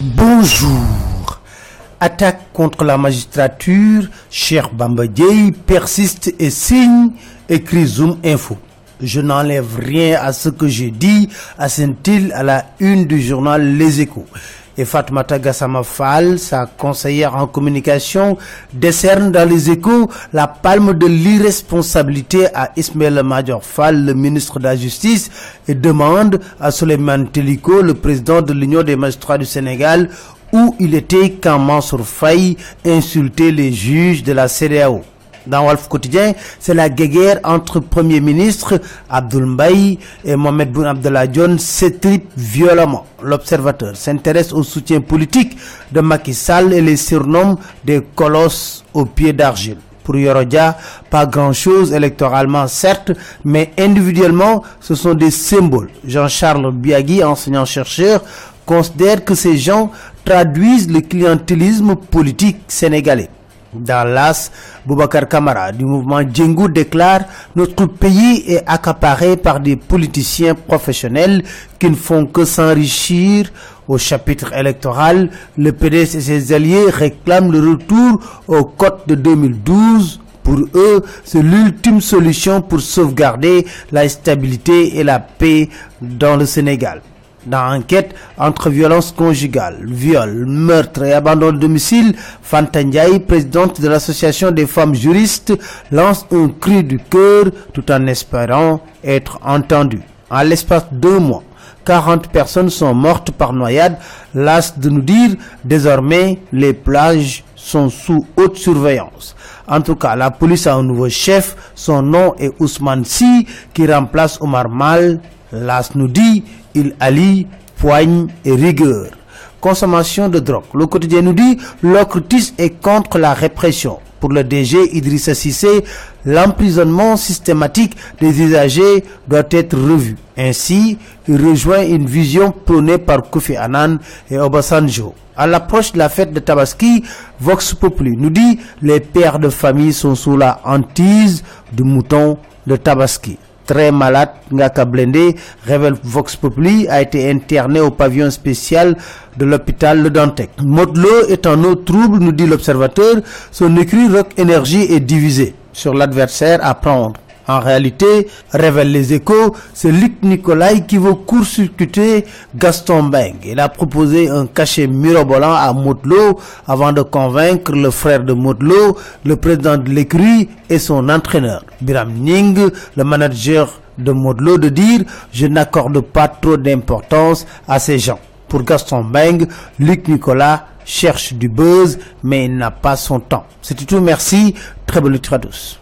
Bonjour. Attaque contre la magistrature, Cher Bambadjei persiste et signe, écrit Zoom Info. Je n'enlève rien à ce que j'ai dit, assène-t-il à la une du journal Les Échos. Et Fatmata Gassama Fall, sa conseillère en communication, décerne dans les échos la palme de l'irresponsabilité à Ismaël Major Fall, le ministre de la Justice, et demande à Soleiman Teliko, le président de l'Union des magistrats du Sénégal, où il était quand Mansour Faye insultait les juges de la CDAO. Dans Wolf Quotidien, c'est la guerre entre Premier ministre Abdoul Mbaye et Mohamed Boun Abdallah John s'étripe violemment. L'observateur s'intéresse au soutien politique de Macky Sall et les surnomme des colosses aux pieds d'argile. Pour Yorodia, pas grand-chose électoralement certes, mais individuellement, ce sont des symboles. Jean-Charles Biagui, enseignant-chercheur, considère que ces gens traduisent le clientélisme politique sénégalais. Dans l'AS, Boubacar Kamara du mouvement Djengou déclare Notre pays est accaparé par des politiciens professionnels qui ne font que s'enrichir. Au chapitre électoral, le PDS et ses alliés réclament le retour au code de 2012 pour eux, c'est l'ultime solution pour sauvegarder la stabilité et la paix dans le Sénégal dans l'enquête entre violence conjugale, viol, meurtre et abandon de domicile, Fanta présidente de l'association des femmes juristes, lance un cri du cœur tout en espérant être entendue. En l'espace de deux mois, 40 personnes sont mortes par noyade. Las de nous dire, désormais, les plages sont sous haute surveillance. En tout cas, la police a un nouveau chef. Son nom est Ousmane Si, qui remplace Omar Mal. Las nous dit, il allie poigne et rigueur. Consommation de drogue. Le quotidien nous dit l'occultisme est contre la répression. Pour le DG Idrissa Sissé, l'emprisonnement systématique des usagers doit être revu. Ainsi, il rejoint une vision prônée par Kofi Annan et Obasanjo. À l'approche de la fête de Tabaski, Vox Populi nous dit les pères de famille sont sous la hantise du mouton de Tabaski très malade, Ngaka Blendé, révèle Vox Populi, a été interné au pavillon spécial de l'hôpital Le Dantec. Modelo est en eau trouble, nous dit l'observateur, son écrit Rock Énergie est divisé sur l'adversaire à prendre. En réalité, révèle les échos, c'est Luc Nicolai qui veut court-circuiter Gaston Beng. Il a proposé un cachet mirobolant à Modelo avant de convaincre le frère de Modelo, le président de l'écurie et son entraîneur. Biram Ning, le manager de Modelo, de dire « Je n'accorde pas trop d'importance à ces gens ». Pour Gaston Beng, Luc Nicolas cherche du buzz, mais il n'a pas son temps. C'est tout, merci. Très bonne lecture tous.